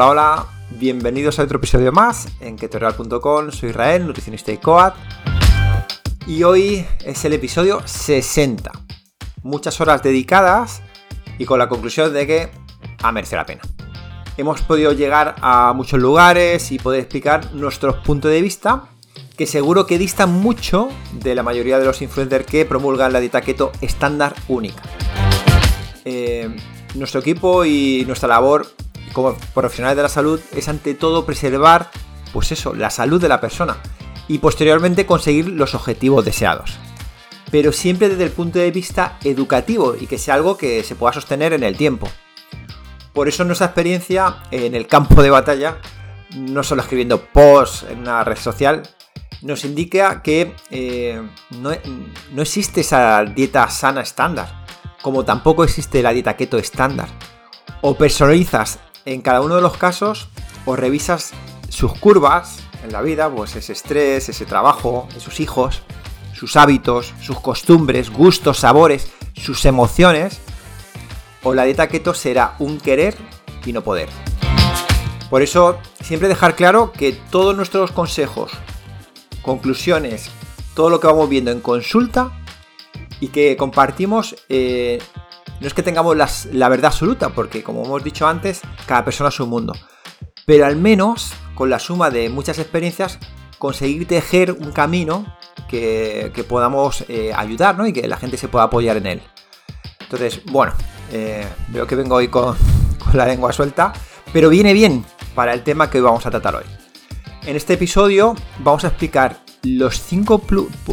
Hola, hola, bienvenidos a otro episodio más en ketoreal.com. Soy Israel, nutricionista y coat. Y hoy es el episodio 60. Muchas horas dedicadas y con la conclusión de que ha merecido la pena. Hemos podido llegar a muchos lugares y poder explicar nuestros puntos de vista que seguro que distan mucho de la mayoría de los influencers que promulgan la dieta keto estándar única. Eh, nuestro equipo y nuestra labor como profesionales de la salud es ante todo preservar, pues eso, la salud de la persona y posteriormente conseguir los objetivos deseados. Pero siempre desde el punto de vista educativo y que sea algo que se pueda sostener en el tiempo. Por eso nuestra experiencia en el campo de batalla, no solo escribiendo posts en una red social, nos indica que eh, no, no existe esa dieta sana estándar, como tampoco existe la dieta keto estándar. O personalizas en cada uno de los casos o revisas sus curvas en la vida, pues ese estrés, ese trabajo, sus hijos, sus hábitos, sus costumbres, gustos, sabores, sus emociones, o la dieta keto será un querer y no poder. Por eso, siempre dejar claro que todos nuestros consejos, conclusiones, todo lo que vamos viendo en consulta y que compartimos eh, no es que tengamos la verdad absoluta, porque como hemos dicho antes, cada persona es un mundo. Pero al menos, con la suma de muchas experiencias, conseguir tejer un camino que, podamos eh, ayudar y que la gente se pueda apoyar en él. Entonces, bueno, eh, veo que vengo hoy con, la lengua suelta, pero viene bien para el tema que hoy vamos a tratar hoy. En este episodio vamos a explicar los 5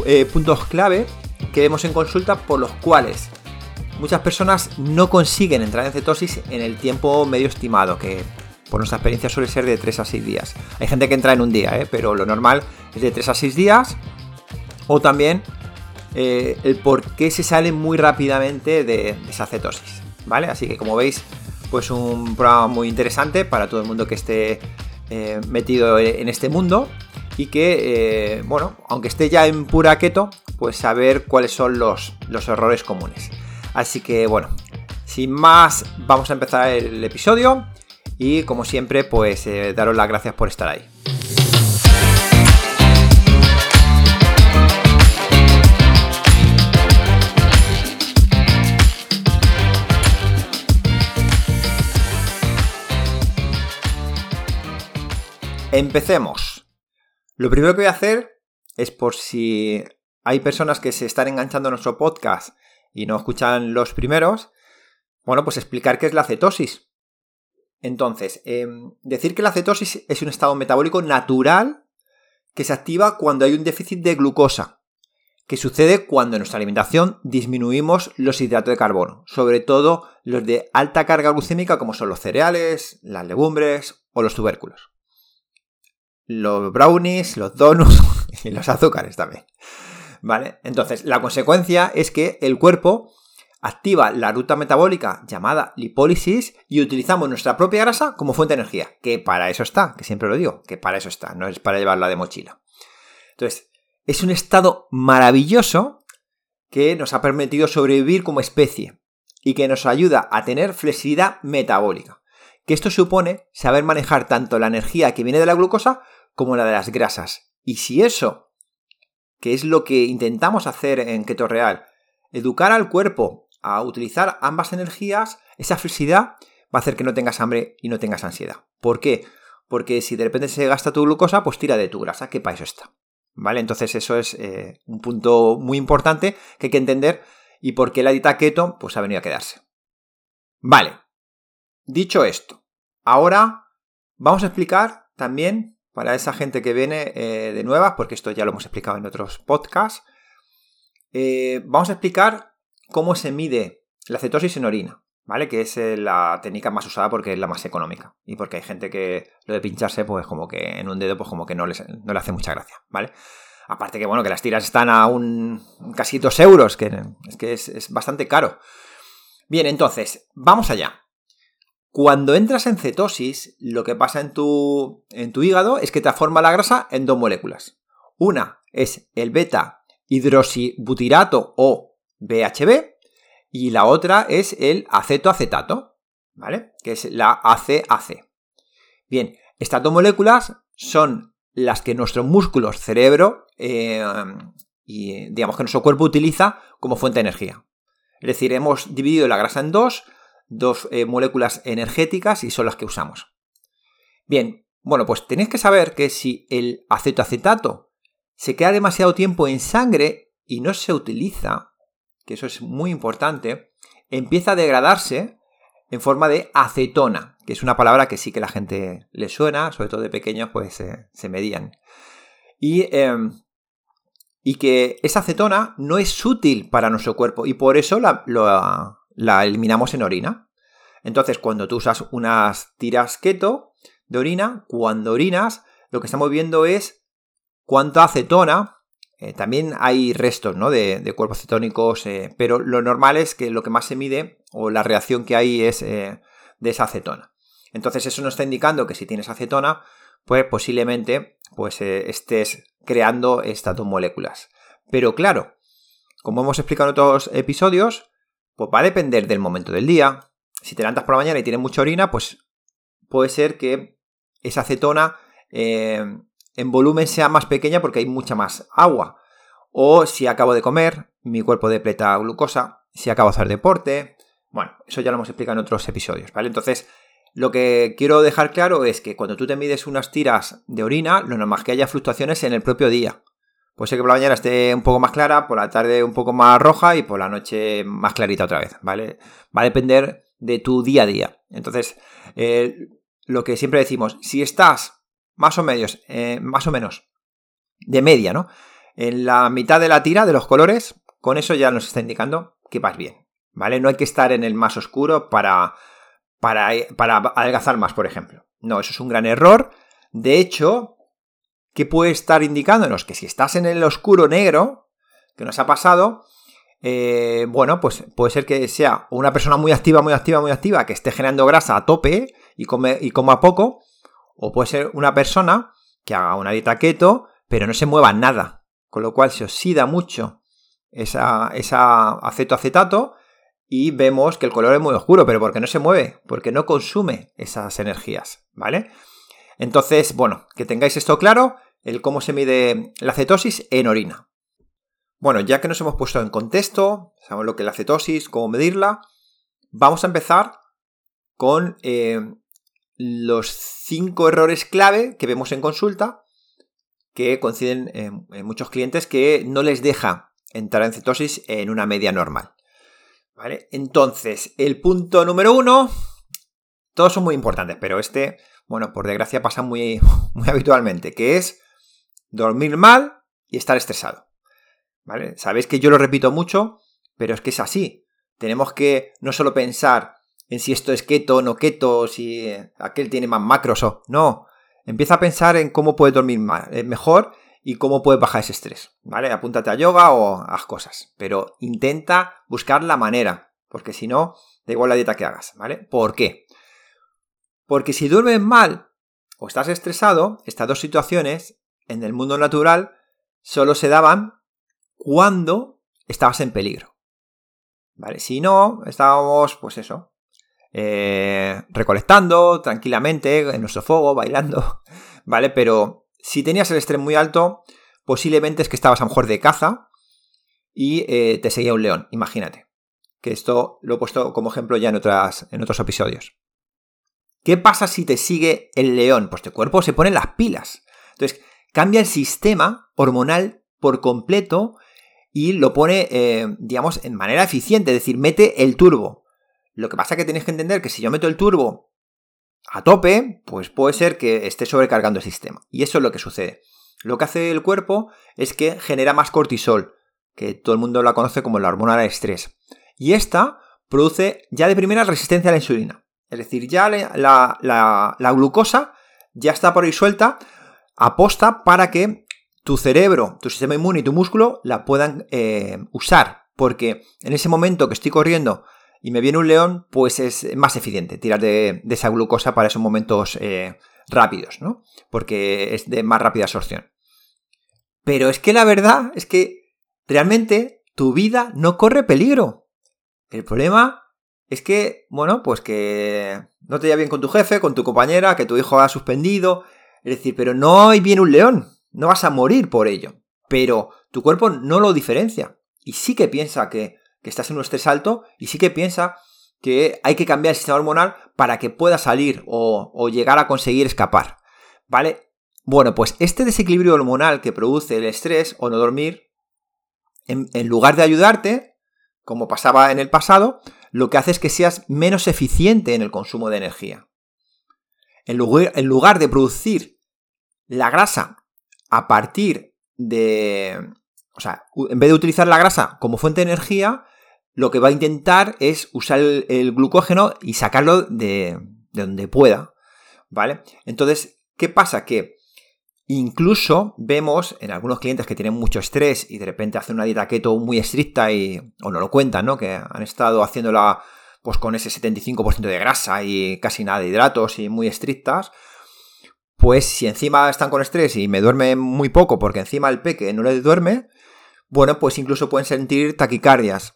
eh, puntos clave que vemos en consulta por los cuales muchas personas no consiguen entrar en cetosis en el tiempo medio estimado, que por nuestra experiencia suele ser de 3 a 6 días. Hay gente que entra en un día, ¿eh? pero lo normal es de 3 a 6 días. O también eh, el por qué se sale muy rápidamente de, esa cetosis. ¿Vale? Así que como veis, pues un programa muy interesante para todo el mundo que esté eh, metido en este mundo. Y que, bueno, aunque esté ya en pura keto, pues saber cuáles son los, los errores comunes. Así que bueno, sin más, vamos a empezar el episodio y como siempre, pues eh, daros las gracias por estar ahí. Empecemos. Lo primero que voy a hacer es por si hay personas que se están enganchando a nuestro podcast y no escuchan los primeros, bueno, pues explicar qué es la cetosis. Entonces, em, decir que la cetosis es un estado metabólico natural que se activa cuando hay un déficit de glucosa, que sucede cuando en nuestra alimentación disminuimos los hidratos de carbono, sobre todo los de alta carga glucémica como son los cereales, las legumbres o los tubérculos. Los brownies, los donuts y los azúcares también. ¿Vale? Entonces, la consecuencia es que el cuerpo activa la ruta metabólica llamada lipólisis y utilizamos nuestra propia grasa como fuente de energía, que para eso está, que siempre lo digo, que para eso está, no es para llevarla de mochila. Entonces, es un estado maravilloso que nos ha permitido sobrevivir como especie y que nos ayuda a tener flexibilidad metabólica. Que esto supone saber manejar tanto la energía que viene de la glucosa como la de las grasas. Y si eso que es lo que intentamos hacer en Keto Real. Educar al cuerpo a utilizar ambas energías, esa flexibilidad va a hacer que no tengas hambre y no tengas ansiedad. ¿Por qué? Porque si de repente se gasta tu glucosa, pues tira de tu grasa, que para eso está. ¿Vale? Entonces eso es eh, un punto muy importante que hay que entender y por qué la dieta keto pues ha venido a quedarse. Vale. Dicho esto, ahora vamos a explicar también para esa gente que viene eh, de nuevas, porque esto ya lo hemos explicado en otros podcasts, eh, vamos a explicar cómo se mide la cetosis en orina, ¿vale? Que es eh, la técnica más usada porque es la más económica y porque hay gente que lo de pincharse, pues como que en un dedo, pues como que no, no le hace mucha gracia, ¿vale? Aparte que, bueno, que las tiras están a un casi dos euros, que es que es bastante caro. Bien, entonces, vamos allá. Cuando entras en cetosis, lo que pasa en tu, en tu hígado es que transforma la grasa en dos moléculas. Una es el beta hidroxibutirato o BHB y la otra es el acetoacetato, ¿vale? Que es la ACAC. Bien, estas dos moléculas son las que nuestro músculo, cerebro eh, y digamos que nuestro cuerpo utiliza como fuente de energía. Es decir, hemos dividido la grasa en dos, dos eh, moléculas energéticas y son las que usamos. Bien, bueno, pues tenéis que saber que si el acetoacetato se queda demasiado tiempo en sangre y no se utiliza, que eso es muy importante, empieza a degradarse en forma de acetona, que es una palabra que sí que la gente le suena, sobre todo de pequeños, pues se medían. Y, em, y, que esa acetona no es útil para nuestro cuerpo y por eso la, la eliminamos en orina. Entonces, cuando tú usas unas tiras keto de orina, cuando orinas, lo que estamos viendo es cuánta acetona eh, también hay restos ¿no? de, cuerpos cetónicos, eh, pero lo normal es que lo que más se mide o la reacción que hay es eh, de esa acetona. Entonces eso nos está indicando que si tienes acetona, pues posiblemente pues, estés creando estas dos moléculas. Pero claro, como hemos explicado en otros episodios, pues va a depender del momento del día. Si te levantas por la mañana y tienes mucha orina, pues puede ser que esa acetona en volumen sea más pequeña porque hay mucha más agua. O si acabo de comer, mi cuerpo depleta glucosa, si acabo de hacer deporte. Bueno, eso ya lo hemos explicado en otros episodios, ¿vale? Entonces, lo que quiero dejar claro es que cuando tú te mides unas tiras de orina, lo normal es que haya fluctuaciones en el propio día. Puede ser que por la mañana esté un poco más clara, por la tarde un poco más roja y por la noche más clarita otra vez, ¿vale? Va a depender de tu día a día. Entonces, eh, lo que siempre decimos, si estás más o menos, eh, más o menos, de media, ¿no? En la mitad de la tira de los colores, con eso ya nos está indicando que vas bien, ¿vale? No hay que estar en el más oscuro para, para, para adelgazar más, por ejemplo. No, eso es un gran error. De hecho, ¿qué puede estar indicándonos? Que si estás en el oscuro negro, que nos ha pasado, eh, bueno, pues puede ser que sea una persona muy activa, muy activa, muy activa, que esté generando grasa a tope y come, y coma poco, o puede ser una persona que haga una dieta keto, pero no se mueva nada. Con lo cual se oxida mucho esa, esa acetoacetato y vemos que el color es muy oscuro, pero porque no se mueve, porque no consume esas energías, ¿vale? Entonces, bueno, que tengáis esto claro, el cómo se mide la cetosis en orina. Bueno, ya que nos hemos puesto en contexto, sabemos lo que es la cetosis, cómo medirla, vamos a empezar con eh, los cinco errores clave que vemos en consulta que coinciden en, muchos clientes que no les deja entrar en cetosis en una media normal. ¿Vale? Entonces, el punto número uno, todos son muy importantes, pero este, bueno, por desgracia pasa muy, muy habitualmente, que es dormir mal y estar estresado. ¿Vale? Sabéis que yo lo repito mucho, pero es que es así. Tenemos que no solo pensar en si esto es keto o no keto, si aquel tiene más macros o no. Empieza a pensar en cómo puedes dormir eh, mejor y cómo puedes bajar ese estrés, ¿vale? Apúntate a yoga o haz cosas, pero intenta buscar la manera, porque si no, da igual la dieta que hagas, ¿vale? ¿Por qué? Porque si duermes mal o estás estresado, estas dos situaciones en el mundo natural solo se daban cuando estabas en peligro. ¿Vale? Si no, estábamos, pues eso, eh, recolectando tranquilamente en nuestro fuego, bailando, ¿vale? Pero si tenías el estrés muy alto, posiblemente es que estabas a lo mejor de caza y eh, te seguía un león, imagínate. Que esto lo he puesto como ejemplo ya en, otras, en otros episodios. ¿Qué pasa si te sigue el león? Pues tu cuerpo se pone las pilas. Entonces, cambia el sistema hormonal por completo y lo pone, eh, digamos, en manera eficiente, es decir, mete el turbo. Lo que pasa es que tenéis que entender que si yo meto el turbo a tope, pues puede ser que esté sobrecargando el sistema. Y eso es lo que sucede. Lo que hace el cuerpo es que genera más cortisol, que todo el mundo la conoce como la hormona del estrés. Y esta produce ya de primera resistencia a la insulina. Es decir, ya la, glucosa ya está por ahí suelta, aposta para que tu cerebro, tu sistema inmune y tu músculo la puedan eh, usar. Porque en ese momento que estoy corriendo y me viene un león, pues es más eficiente tirar de, esa glucosa para esos momentos eh, rápidos, ¿no? Porque es de más rápida absorción. Pero es que la verdad es que realmente tu vida no corre peligro. El problema es que, bueno, pues que no te lleva bien con tu jefe, con tu compañera, que tu hijo ha suspendido. Es decir, pero no hay bien un león, no vas a morir por ello. Pero tu cuerpo no lo diferencia. Y sí que piensa que, estás en un estrés alto y sí que piensa que hay que cambiar el sistema hormonal para que pueda salir o, o llegar a conseguir escapar. ¿Vale? Bueno, pues este desequilibrio hormonal que produce el estrés o no dormir, en, lugar de ayudarte, como pasaba en el pasado, lo que hace es que seas menos eficiente en el consumo de energía. En lugar, en lugar de producir la grasa a partir de... O sea, en vez de utilizar la grasa como fuente de energía, lo que va a intentar es usar el, glucógeno y sacarlo de, de donde pueda. ¿Vale? Entonces, ¿qué pasa? Que Incluso vemos en algunos clientes que tienen mucho estrés y de repente hacen una dieta keto muy estricta y, o no lo cuentan, ¿no? Que han estado haciéndola pues con ese 75% de grasa y casi nada de hidratos y muy estrictas, pues si encima están con estrés y me duerme muy poco porque encima el peque no le duerme, bueno, pues incluso pueden sentir taquicardias,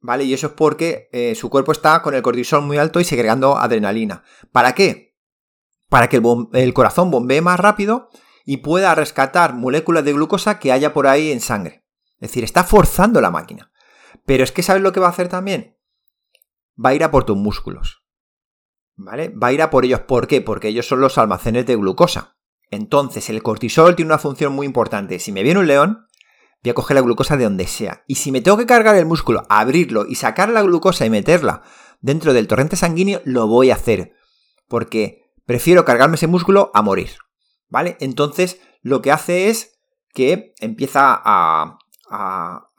¿vale? Y eso es porque eh, su cuerpo está con el cortisol muy alto y segregando adrenalina. ¿Para qué? Para que el, el corazón bombee más rápido y pueda rescatar moléculas de glucosa que haya por ahí en sangre. Es decir, está forzando la máquina. Pero es que ¿sabes lo que va a hacer también? Va a ir a por tus músculos. ¿Vale? Va a ir a por ellos. ¿Por qué? Porque ellos son los almacenes de glucosa. Entonces, el cortisol tiene una función muy importante. Si me viene un león, voy a coger la glucosa de donde sea. Y si me tengo que cargar el músculo, abrirlo y sacar la glucosa y meterla dentro del torrente sanguíneo, lo voy a hacer. Porque prefiero cargarme ese músculo a morir. ¿vale? Entonces lo que hace es que empieza a,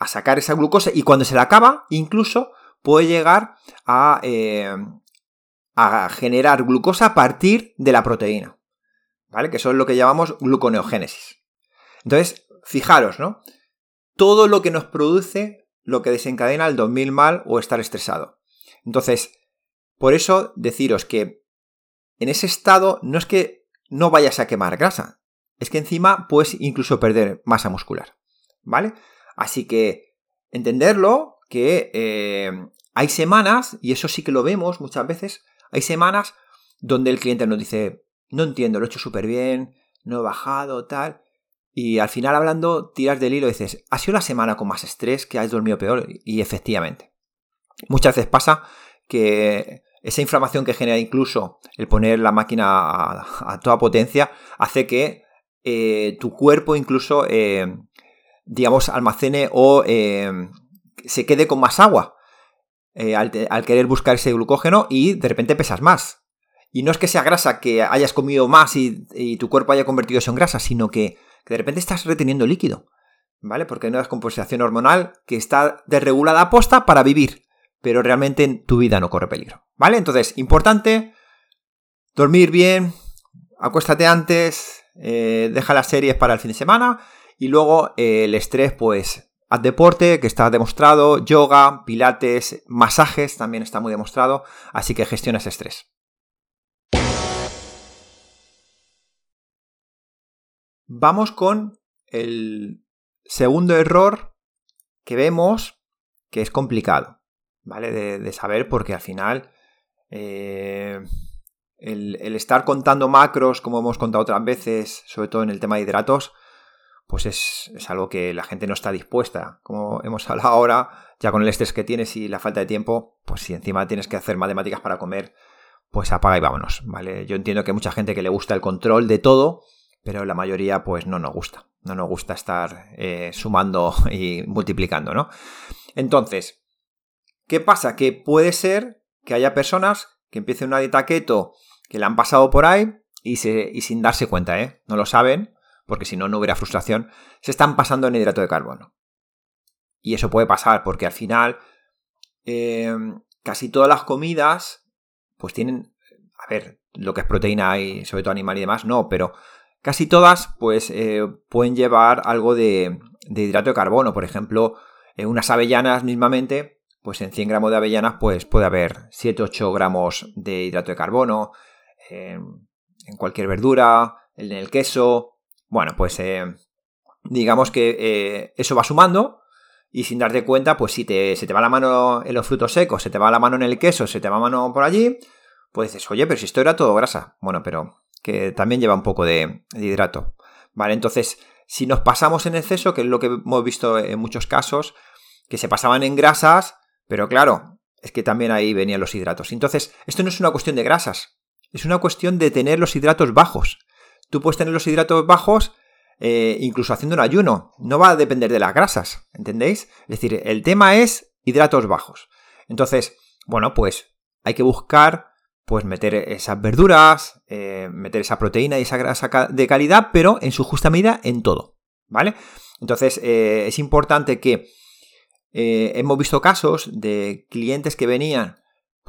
sacar esa glucosa y cuando se la acaba, incluso puede llegar a, eh, a generar glucosa a partir de la proteína, ¿vale? Que eso es lo que llamamos gluconeogénesis. Entonces, fijaros, ¿no? Todo lo que nos produce lo que desencadena el 2000 mal o estar estresado. Entonces, por eso deciros que en ese estado no es que no vayas a quemar grasa. Es que encima puedes incluso perder masa muscular. ¿Vale? Así que entenderlo que eh, hay semanas, y eso sí que lo vemos muchas veces, hay semanas donde el cliente nos dice, no entiendo, lo he hecho súper bien, no he bajado, tal. Y al final hablando, tiras del hilo y dices, ha sido la semana con más estrés, que has dormido peor. Y efectivamente. Muchas veces pasa que esa inflamación que genera incluso el poner la máquina a, toda potencia hace que eh, tu cuerpo incluso, eh, digamos, almacene o se quede con más agua al, querer buscar ese glucógeno y de repente pesas más. Y no es que sea grasa que hayas comido más y, tu cuerpo haya convertido eso en grasa, sino que, de repente estás reteniendo líquido. ¿Vale? Porque hay una descomposición hormonal que está desregulada a posta para vivir pero realmente en tu vida no corre peligro. ¿Vale? Entonces, importante, dormir bien, acuéstate antes, eh, deja las series para el fin de semana y luego eh, el estrés, pues haz deporte, que está demostrado, yoga, pilates, masajes, también está muy demostrado, así que gestiona ese estrés. Vamos con el segundo error que vemos que es complicado. ¿vale? De, saber porque al final eh, el, estar contando macros, como hemos contado otras veces, sobre todo en el tema de hidratos, pues es, algo que la gente no está dispuesta. Como hemos hablado ahora, ya con el estrés que tienes y la falta de tiempo, pues si encima tienes que hacer matemáticas para comer, pues apaga y vámonos, ¿vale? Yo entiendo que hay mucha gente que le gusta el control de todo, pero la mayoría pues no nos gusta. No nos gusta estar eh, sumando y multiplicando, ¿no? Entonces, ¿Qué pasa? Que puede ser que haya personas que empiecen una dieta keto que la han pasado por ahí y, sin darse cuenta, ¿eh? No lo saben, porque si no, no hubiera frustración, se están pasando en hidrato de carbono. Y eso puede pasar porque al final em, casi todas las comidas pues tienen, a ver, lo que es proteína y sobre todo animal y demás, no, pero casi todas pues eh, pueden llevar algo de, hidrato de carbono. Por ejemplo, eh, unas avellanas mismamente pues en 100 gramos de avellanas pues puede haber 7-8 gramos de hidrato de carbono, en cualquier verdura, en el queso, bueno, pues eh, digamos que eh, eso va sumando y sin darte cuenta, pues si te, se te va la mano en los frutos secos, se te va la mano en el queso, se te va la mano por allí, pues dices, oye, pero si esto era todo grasa. Bueno, pero que también lleva un poco de, hidrato. Vale, entonces, si nos pasamos en exceso, que es lo que hemos visto en muchos casos, que se pasaban en grasas, pero claro, es que también ahí venían los hidratos. Entonces, esto no es una cuestión de grasas, es una cuestión de tener los hidratos bajos. Tú puedes tener los hidratos bajos eh, incluso haciendo un ayuno. No va a depender de las grasas, ¿entendéis? Es decir, el tema es hidratos bajos. Entonces, bueno, pues hay que buscar, pues meter esas verduras, eh, meter esa proteína y esa grasa de calidad, pero en su justa medida en todo, ¿vale? Entonces, eh, es importante que hemos visto casos de clientes que venían,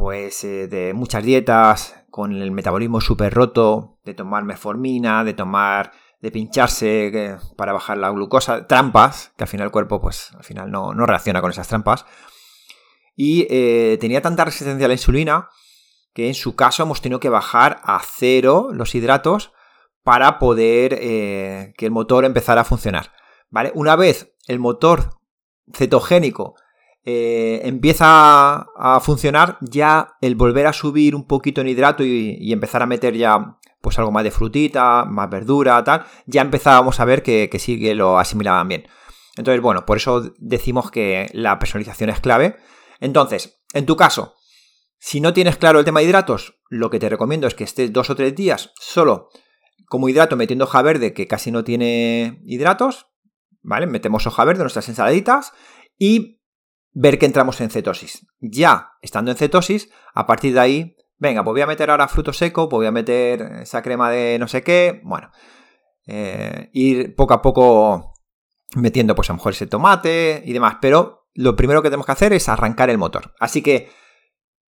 pues, de muchas dietas, con el metabolismo súper roto, de tomar meformina, de tomar de pincharse para bajar la glucosa, trampas, que al final el cuerpo pues al final no, reacciona con esas trampas. Y eh, tenía tanta resistencia a la insulina que en su caso hemos tenido que bajar a cero los hidratos para poder eh, que el motor empezara a funcionar. ¿vale? Una vez el motor cetogénico eh, empieza a, funcionar, ya el volver a subir un poquito en hidrato y empezar a meter ya pues algo más de frutita, más verdura, tal, ya empezábamos a ver que, sí que lo asimilaban bien. Entonces, bueno, por eso decimos que la personalización es clave. Entonces, en tu caso, si no tienes claro el tema de hidratos, lo que te recomiendo es que estés dos o tres días solo como hidrato metiendo hoja verde, que casi no tiene hidratos, ¿vale? Metemos hoja verde nuestras ensaladitas y ver que entramos en cetosis. Ya estando en cetosis, a partir de ahí venga, pues voy a meter ahora fruto seco, pues voy a meter esa crema de no sé qué, bueno, eh, ir poco a poco metiendo pues a lo mejor ese tomate y demás, pero lo primero que tenemos que hacer es arrancar el motor. Así que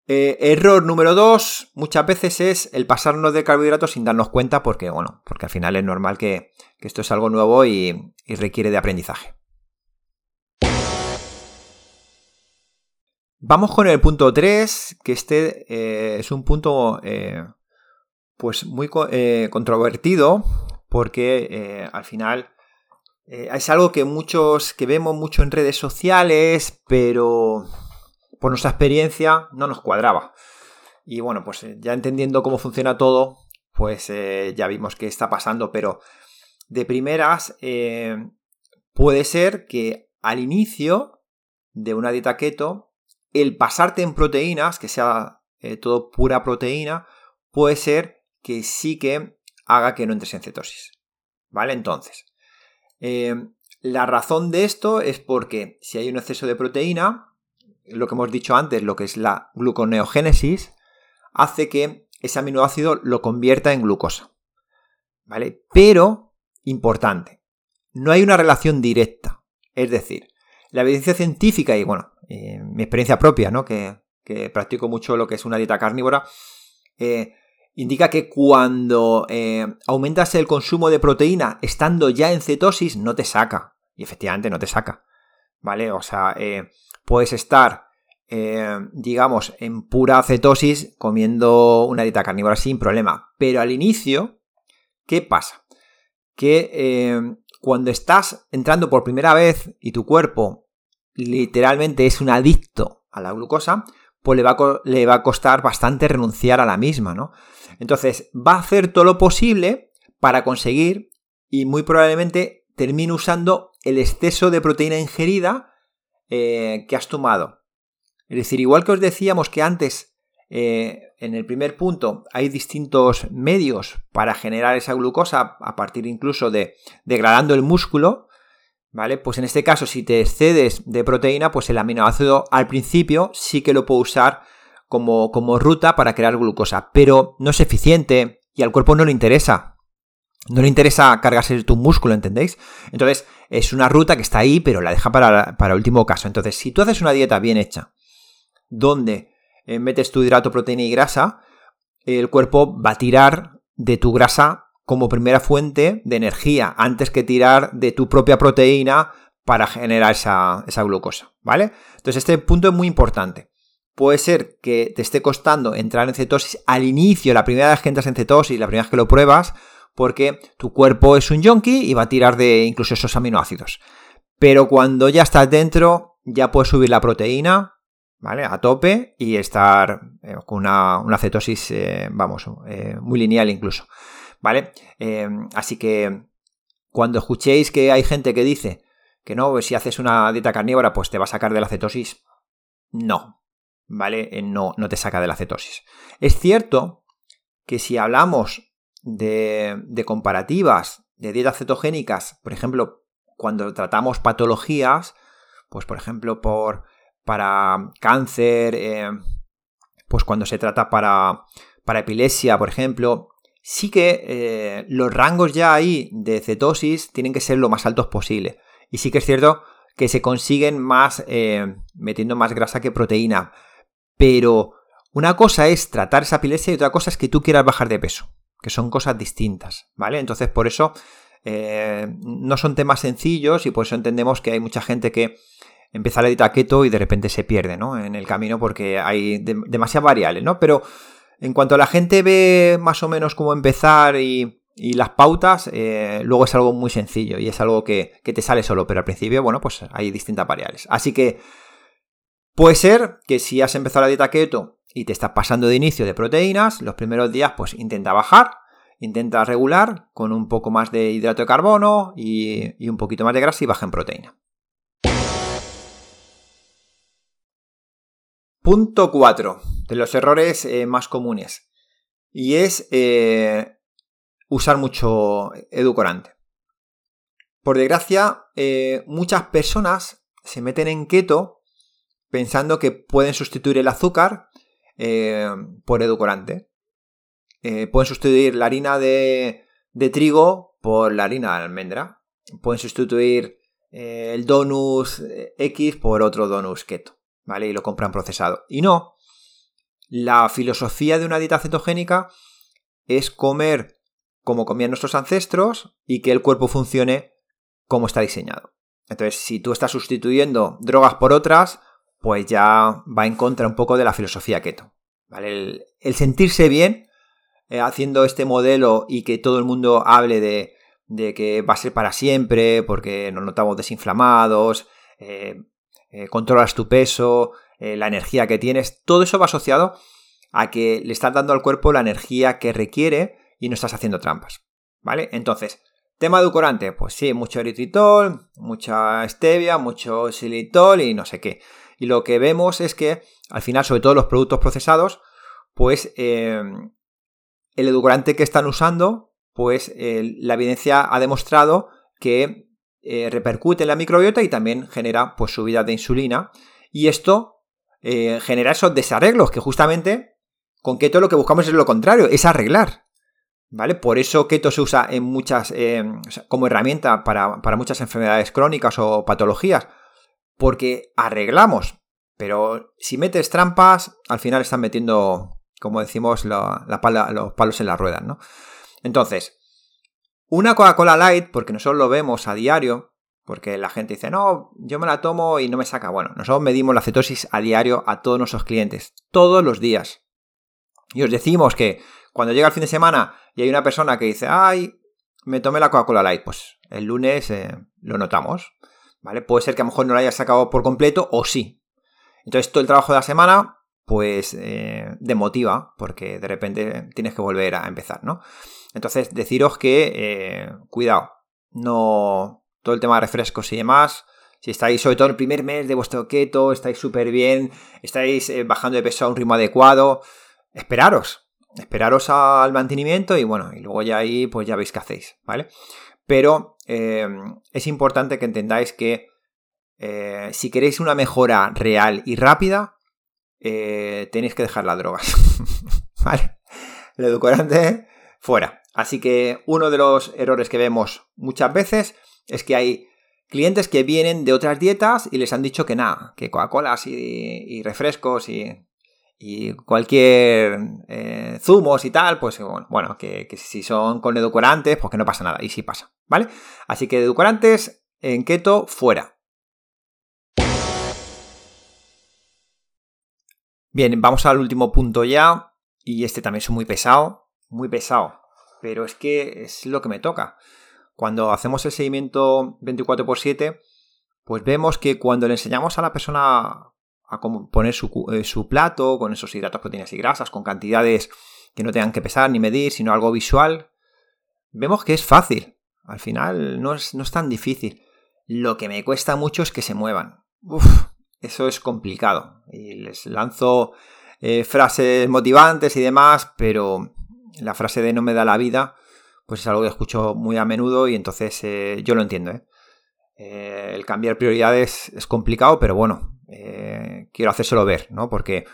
eh, error número dos, muchas veces es el pasarnos de carbohidratos sin darnos cuenta porque, bueno, porque al final es normal que, esto es algo nuevo y requiere de aprendizaje. Vamos con el punto 3, que este eh, es un punto eh, pues muy eh, controvertido, porque al final es algo que muchos, que vemos mucho en redes sociales, pero por nuestra experiencia no nos cuadraba. Y bueno, pues ya entendiendo cómo funciona todo, pues ya vimos qué está pasando, pero de primeras puede ser que al inicio de una dieta keto el pasarte en proteínas, que sea eh, todo pura proteína, puede ser que sí que haga que no entres en cetosis. ¿Vale? Entonces, eh, la razón de esto es porque si hay un exceso de proteína, lo que hemos dicho antes, lo que es la gluconeogénesis, hace que ese aminoácido lo convierta en glucosa. ¿Vale? Pero, importante, no hay una relación directa. Es decir, la evidencia científica y, bueno, eh, mi experiencia propia, ¿no? Que, practico mucho lo que es una dieta carnívora, eh, indica que cuando eh, aumentas el consumo de proteína estando ya en cetosis, no te saca. Y efectivamente no te saca. ¿Vale? O sea, puedes estar, digamos, en pura cetosis comiendo una dieta carnívora sin problema. Pero al inicio, ¿qué pasa? Que cuando estás entrando por primera vez y tu cuerpo literalmente es un adicto a la glucosa, pues le va, a, costar bastante renunciar a la misma, ¿no? Entonces, va a hacer todo lo posible para conseguir y muy probablemente termine usando el exceso de proteína ingerida eh, que has tomado. Es decir, igual que os decíamos que antes, eh, en el primer punto, hay distintos medios para generar esa glucosa a partir incluso de degradando el músculo, ¿Vale? Pues en este caso, si te excedes de proteína, pues el aminoácido al principio sí que lo puedo usar como, como ruta para crear glucosa, pero no es eficiente y al cuerpo no le interesa. No le interesa cargarse tu músculo, ¿entendéis? Entonces, es una ruta que está ahí, pero la deja para, para último caso. Entonces, si tú haces una dieta bien hecha, donde eh, metes tu hidrato, proteína y grasa, el cuerpo va a tirar de tu grasa como primera fuente de energía antes que tirar de tu propia proteína para generar esa, glucosa, ¿vale? Entonces este punto es muy importante. Puede ser que te esté costando entrar en cetosis al inicio, la primera vez que entras en cetosis, la primera vez que lo pruebas, porque tu cuerpo es un yonki y va a tirar de incluso esos aminoácidos. Pero cuando ya estás dentro, ya puedes subir la proteína, ¿vale? A tope y estar eh, con una, cetosis, eh, vamos, eh, muy lineal incluso, ¿vale? así que cuando escuchéis que hay gente que dice que no, pues si haces una dieta carnívora, pues te va a sacar de la cetosis, no, ¿vale? No, no te saca de la cetosis. Es cierto que si hablamos de, de comparativas de dietas cetogénicas, por ejemplo, cuando tratamos patologías, pues por ejemplo por para cáncer, eh, pues cuando se trata para, para epilepsia, por ejemplo, sí que eh, los rangos ya ahí de cetosis tienen que ser lo más altos posible. Y sí que es cierto que se consiguen más eh, metiendo más grasa que proteína. Pero una cosa es tratar esa epilepsia y otra cosa es que tú quieras bajar de peso, que son cosas distintas, ¿vale? Entonces por eso no son temas sencillos y por eso entendemos que hay mucha gente que empieza la dieta keto y de repente se pierde, ¿no? En el camino porque hay demasiadas variables, ¿no? Pero en cuanto a la gente ve más o menos cómo empezar y, las pautas, eh, luego es algo muy sencillo y es algo que, que, te sale solo, pero al principio, bueno, pues hay distintas variables. Así que puede ser que si has empezado la dieta keto y te estás pasando de inicio de proteínas, los primeros días pues intenta bajar, intenta regular con un poco más de hidrato de carbono y, y un poquito más de grasa y baja en proteína. Punto 4 de los errores eh, más comunes. Y es eh, usar mucho edulcorante. Por desgracia, eh, muchas personas se meten en keto pensando que pueden sustituir el azúcar por edulcorante. pueden sustituir la harina de, de, trigo por la harina de almendra. Pueden sustituir el donus X por otro donus keto. ¿Vale? Y lo compran procesado. Y no, la filosofía de una dieta cetogénica es comer como comían nuestros ancestros y que el cuerpo funcione como está diseñado. Entonces, si tú estás sustituyendo drogas por otras, pues ya va en contra un poco de la filosofía keto. ¿vale? El, sentirse bien eh, haciendo este modelo y que todo el mundo hable de, que va a ser para siempre porque nos notamos desinflamados, eh, eh, controlas tu peso, eh, la energía que tienes, todo eso va asociado a que le estás dando al cuerpo la energía que requiere y no estás haciendo trampas. ¿Vale? Entonces, tema edulcorante, pues sí, mucho eritritol, mucha stevia, mucho xilitol y no sé qué. Y lo que vemos es que al final, sobre todo los productos procesados, pues eh, el edulcorante que están usando, pues la evidencia ha demostrado que eh, repercute en la microbiota y también genera pues, subida de insulina. Y esto eh, genera esos desarreglos que justamente con keto lo que buscamos es lo contrario, es arreglar. ¿Vale? Por eso keto se usa en muchas, eh, como herramienta para, muchas enfermedades crónicas o patologías. Porque arreglamos. Pero si metes trampas, al final están metiendo, como decimos, la, los palos en las ruedas, ¿no? Entonces, una Coca-Cola Light, porque nosotros lo vemos a diario, porque la gente dice, no, yo me la tomo y no me saca. Bueno, nosotros medimos la cetosis a diario a todos nuestros clientes, todos los días. Y os decimos que cuando llega el fin de semana y hay una persona que dice, ay, me tomé la Coca-Cola Light, pues el lunes eh, lo notamos. ¿Vale? Puede ser que a lo mejor no la hayas sacado por completo o sí. Entonces todo el trabajo de la semana, pues eh, demotiva, porque de repente tienes que volver a empezar, ¿no? Entonces, deciros que, eh, cuidado, no todo el tema de refrescos y demás. Si estáis, sobre todo el primer mes de vuestro keto, estáis súper bien, estáis eh, bajando de peso a un ritmo adecuado, esperaros, esperaros al mantenimiento y bueno, y luego ya ahí pues ya veis qué hacéis, ¿vale? Pero eh, es importante que entendáis que si queréis una mejora real y rápida, tenéis que dejar las drogas, ¿vale? El edulcorante fuera. Así que uno de los errores que vemos muchas veces es que hay clientes que vienen de otras dietas y les han dicho que nada, que Coca-Colas y, refrescos y, cualquier eh, zumos y tal, pues bueno, que, si son con edulcorantes, pues que no pasa nada. Y sí pasa, ¿vale? Así que edulcorantes en keto, fuera. Bien, vamos al último punto ya. Y este también es muy pesado, muy pesado pero es que es lo que me toca. Cuando hacemos el seguimiento 24x7, pues vemos que cuando le enseñamos a la persona a poner eh, su, plato con esos hidratos, proteínas y grasas, con cantidades que no tengan que pesar ni medir, sino algo visual, vemos que es fácil. Al final no es, no es tan difícil. Lo que me cuesta mucho es que se muevan. Eso es complicado. Y les lanzo eh, frases motivantes y demás, pero la frase de no me da la vida, pues es algo que escucho muy a menudo y entonces eh, yo lo entiendo. ¿eh? el cambiar prioridades es complicado, pero bueno, quiero hacérselo ver, ¿no? Porque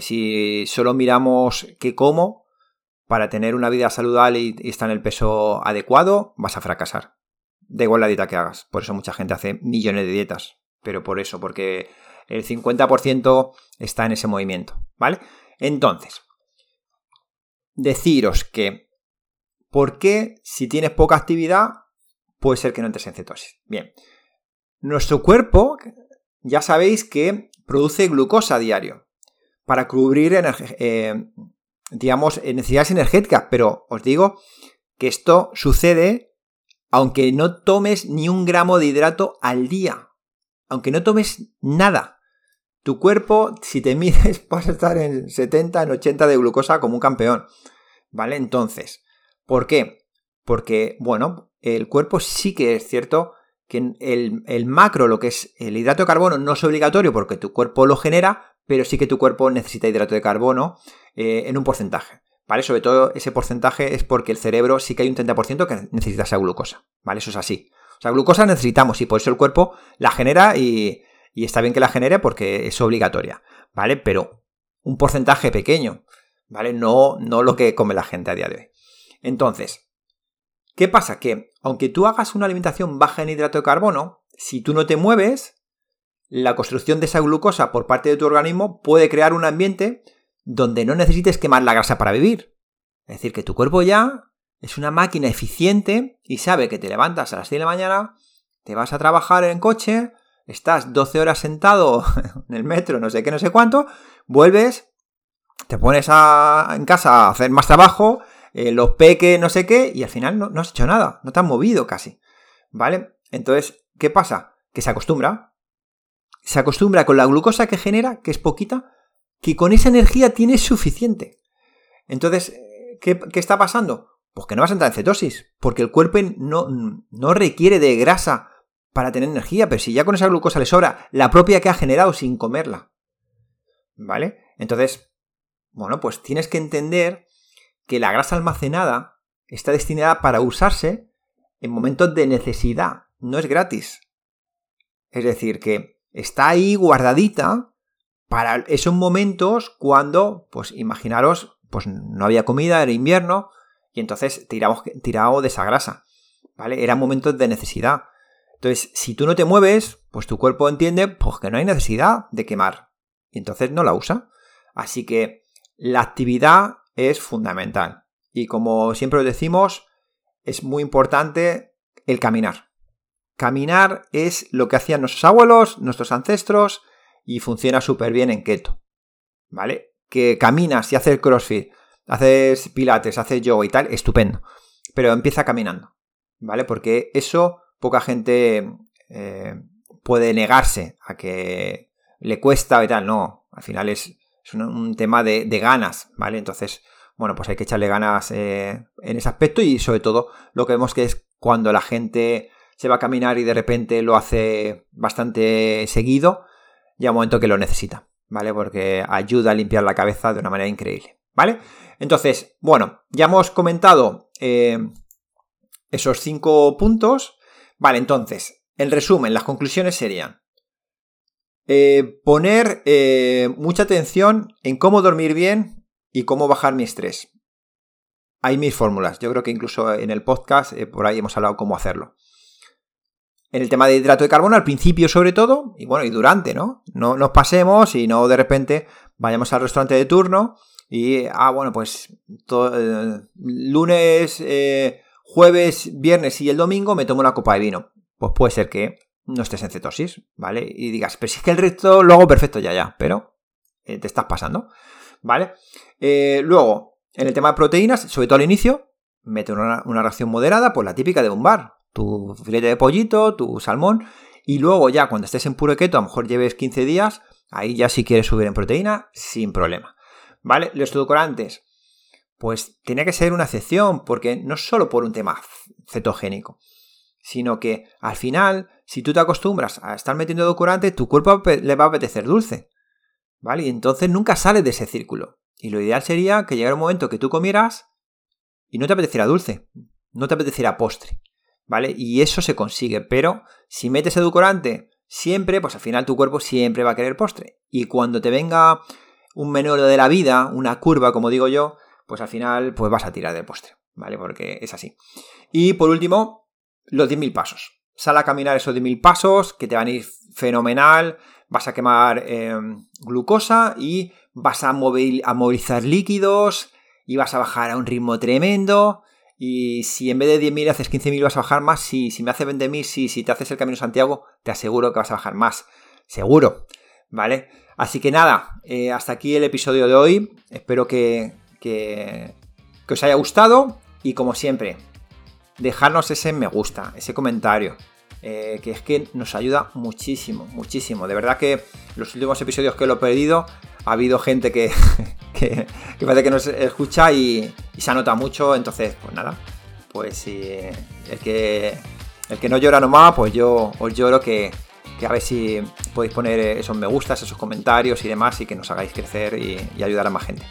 si solo miramos qué como para tener una vida saludable y, y estar en el peso adecuado, vas a fracasar. Da igual la dieta que hagas. Por eso mucha gente hace millones de dietas. Pero por eso, porque el 50% está en ese movimiento, ¿vale? Entonces, deciros que, ¿por qué si tienes poca actividad puede ser que no entres en cetosis? Bien, nuestro cuerpo, ya sabéis que produce glucosa a diario para cubrir, eh, digamos, necesidades energéticas, pero os digo que esto sucede aunque no tomes ni un gramo de hidrato al día, aunque no tomes nada. Tu cuerpo, si te mides, vas a estar en 70, en 80 de glucosa como un campeón. ¿Vale? Entonces, ¿por qué? Porque, bueno, el cuerpo sí que es cierto que el, macro, lo que es el hidrato de carbono, no es obligatorio porque tu cuerpo lo genera, pero sí que tu cuerpo necesita hidrato de carbono eh, en un porcentaje. ¿Vale? Sobre todo ese porcentaje es porque el cerebro sí que hay un 30% que necesita esa glucosa. ¿Vale? Eso es así. O sea, glucosa necesitamos y por eso el cuerpo la genera y, y está bien que la genere porque es obligatoria, ¿vale? Pero un porcentaje pequeño, ¿vale? No, no lo que come la gente a día de hoy. Entonces, ¿qué pasa? Que aunque tú hagas una alimentación baja en hidrato de carbono, si tú no te mueves, la construcción de esa glucosa por parte de tu organismo puede crear un ambiente donde no necesites quemar la grasa para vivir. Es decir, que tu cuerpo ya es una máquina eficiente y sabe que te levantas a las 6 de la mañana, te vas a trabajar en coche, estás 12 horas sentado en el metro, no sé qué, no sé cuánto, vuelves, te pones en casa a hacer más trabajo, eh, los peques, no sé qué, y al final no, has hecho nada, no te has movido casi. ¿Vale? Entonces, ¿qué pasa? Que se acostumbra. Se acostumbra con la glucosa que genera, que es poquita, que con esa energía tienes suficiente. Entonces, ¿qué, ¿qué, está pasando? Pues que no vas a entrar en cetosis, porque el cuerpo no requiere de grasa para tener energía, pero si ya con esa glucosa le sobra la propia que ha generado sin comerla. ¿Vale? Entonces, bueno, pues tienes que entender que la grasa almacenada está destinada para usarse en momentos de necesidad, no es gratis. Es decir, que está ahí guardadita para esos momentos cuando, pues imaginaros, pues no había comida, era invierno, y entonces tiramos, tirado de esa grasa. ¿Vale? Eran momentos de necesidad. Entonces, si tú no te mueves, pues tu cuerpo entiende pues, que no hay necesidad de quemar. Y entonces no la usa. Así que la actividad es fundamental. Y como siempre os decimos, es muy importante el caminar. Caminar es lo que hacían nuestros abuelos, nuestros ancestros, y funciona súper bien en keto. ¿Vale? Que caminas y haces crossfit, haces pilates, haces yoga y tal, estupendo. Pero empieza caminando. ¿Vale? Porque eso poca gente eh, puede negarse a que le cuesta y tal. No, al final es, un, tema de, ganas, ¿vale? Entonces, bueno, pues hay que echarle ganas eh, en ese aspecto y sobre todo lo que vemos que es cuando la gente se va a caminar y de repente lo hace bastante seguido, ya un momento que lo necesita, ¿vale? Porque ayuda a limpiar la cabeza de una manera increíble, ¿vale? Entonces, bueno, ya hemos comentado eh, esos cinco puntos. Vale, entonces, en resumen, las conclusiones serían eh, poner eh, mucha atención en cómo dormir bien y cómo bajar mi estrés. Hay mis fórmulas, yo creo que incluso en el podcast eh, por ahí hemos hablado cómo hacerlo. En el tema de hidrato de carbono, al principio sobre todo, y bueno, y durante, ¿no? No nos pasemos y no de repente vayamos al restaurante de turno y, ah, bueno, pues lunes, jueves, viernes y el domingo me tomo una copa de vino. Pues puede ser que no estés en cetosis, ¿vale? Y digas, pero si es que el resto lo hago perfecto ya, ya, pero eh, te estás pasando, ¿vale? Eh, luego, en el tema de proteínas, sobre todo al inicio, mete una, una ración moderada, pues la típica de un bar. Tu filete de pollito, tu salmón, Y luego ya cuando estés en puro keto, a lo mejor lleves 15 días, ahí ya si quieres subir en proteína, sin problema. ¿Vale? Los edulcorantes, pues tenía que ser una excepción, porque no solo por un tema cetogénico, sino que al final, si tú te acostumbras a estar metiendo edulcorante, tu cuerpo le va a apetecer dulce. ¿Vale? Y entonces nunca sales de ese círculo. Y lo ideal sería que llegara un momento que tú comieras y no te apeteciera dulce, no te apeteciera postre. ¿Vale? Y eso se consigue, pero si metes edulcorante siempre, pues al final tu cuerpo siempre va a querer postre. Y cuando te venga un menor de la vida, una curva, como digo yo, pues al final pues vas a tirar del postre, ¿vale? Porque es así. Y por último, los 10.000 pasos. Sal a caminar esos 10.000 pasos, que te van a ir fenomenal, vas a quemar em, glucosa y vas a, movilizar líquidos y vas a bajar a un ritmo tremendo. Y si en vez de 10.000 haces 15.000 vas a bajar más, si, si me hace 20.000, si, si te haces el Camino Santiago, te aseguro que vas a bajar más. Seguro, ¿vale? Así que nada, eh, hasta aquí el episodio de hoy. Espero que, que, os haya gustado y como siempre, dejarnos ese me gusta, ese comentario, eh, que es que nos ayuda muchísimo, muchísimo. De verdad que los últimos episodios que lo he perdido, ha habido gente que, que, parece que nos escucha y, se anota mucho, entonces, pues nada, pues si el que, el que no llora nomás, pues yo os lloro que, que a ver si podéis poner esos me gustas, esos comentarios y demás y que nos hagáis crecer y, y ayudar a más gente.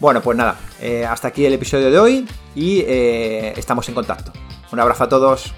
Bueno, pues nada, eh, hasta aquí el episodio de hoy y eh, estamos en contacto. Un abrazo a todos.